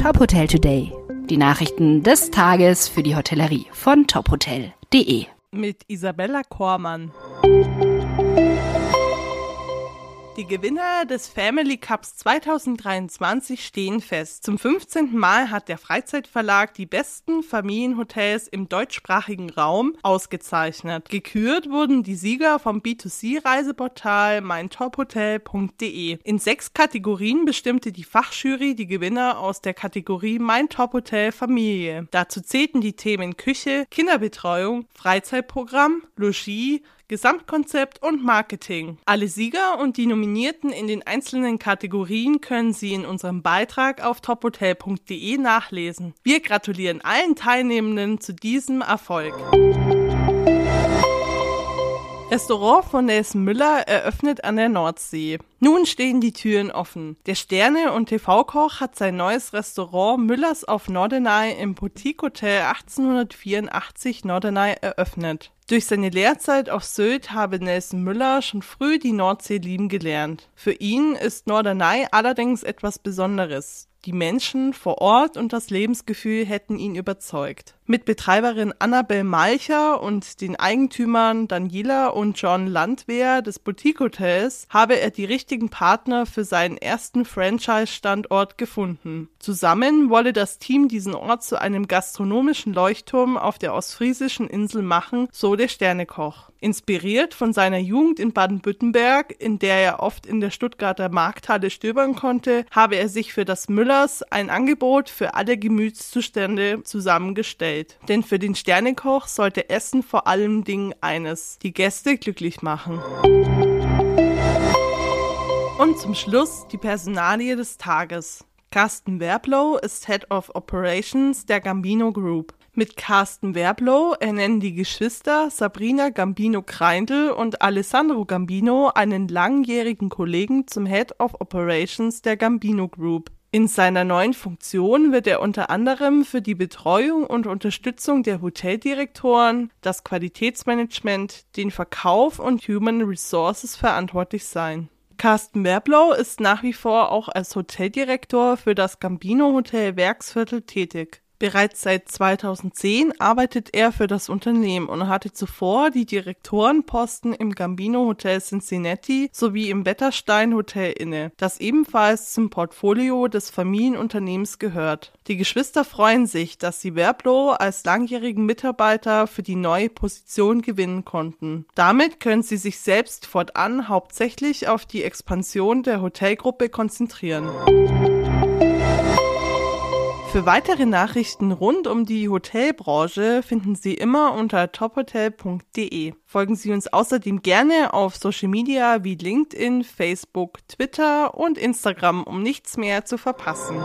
Top Hotel Today. Die Nachrichten des Tages für die Hotellerie von tophotel.de. Mit Isabella Kormann. Die Gewinner des Family Cups 2023 stehen fest. Zum 15. Mal hat der Freizeitverlag die besten Familienhotels im deutschsprachigen Raum ausgezeichnet. Gekürt wurden die Sieger vom B2C-Reiseportal meintophotel.de. In sechs Kategorien bestimmte die Fachjury die Gewinner aus der Kategorie Mein Tophotel Familie. Dazu zählten die Themen Küche, Kinderbetreuung, Freizeitprogramm, Logis, Gesamtkonzept und Marketing. Alle Sieger und die Nominierten in den einzelnen Kategorien können Sie in unserem Beitrag auf tophotel.de nachlesen. Wir gratulieren allen Teilnehmenden zu diesem Erfolg. Restaurant von Nelson Müller eröffnet an der Nordsee. Nun stehen die Türen offen. Der Sterne- und TV-Koch hat sein neues Restaurant Müllers auf Norderney im Boutique Hotel 1884 Norderney eröffnet. Durch seine Lehrzeit auf Sylt habe Nelson Müller schon früh die Nordsee lieben gelernt. Für ihn ist Norderney allerdings etwas Besonderes. Die Menschen vor Ort und das Lebensgefühl hätten ihn überzeugt. Mit Betreiberin Annabel Malcher und den Eigentümern Daniela und John Landwehr des Boutique Hotels habe er die richtigen Partner für seinen ersten Franchise-Standort gefunden. Zusammen wolle das Team diesen Ort zu einem gastronomischen Leuchtturm auf der ostfriesischen Insel machen, so der Sternekoch. Inspiriert von seiner Jugend in Baden-Württemberg, in der er oft in der Stuttgarter Markthalle stöbern konnte, habe er sich für das Müllers ein Angebot für alle Gemütszustände zusammengestellt. Denn für den Sternekoch sollte Essen vor allem Dingen eines, die Gäste glücklich machen. Und zum Schluss die Personalie des Tages. Carsten Werblow ist Head of Operations der Gambino Group. Mit Carsten Werblow ernennen die Geschwister Sabrina Gambino Kreindl und Alessandro Gambino einen langjährigen Kollegen zum Head of Operations der Gambino Group. In seiner neuen Funktion wird er unter anderem für die Betreuung und Unterstützung der Hoteldirektoren, das Qualitätsmanagement, den Verkauf und Human Resources verantwortlich sein. Carsten Werblow ist nach wie vor auch als Hoteldirektor für das Gambino Hotel Werksviertel tätig. Bereits seit 2010 arbeitet er für das Unternehmen und hatte zuvor die Direktorenposten im Gambino Hotel Cincinnati sowie im Wetterstein Hotel inne, das ebenfalls zum Portfolio des Familienunternehmens gehört. Die Geschwister freuen sich, dass sie Werblo als langjährigen Mitarbeiter für die neue Position gewinnen konnten. Damit können sie sich selbst fortan hauptsächlich auf die Expansion der Hotelgruppe konzentrieren. Für weitere Nachrichten rund um die Hotelbranche finden Sie immer unter tophotel.de. Folgen Sie uns außerdem gerne auf Social Media wie LinkedIn, Facebook, Twitter und Instagram, um nichts mehr zu verpassen.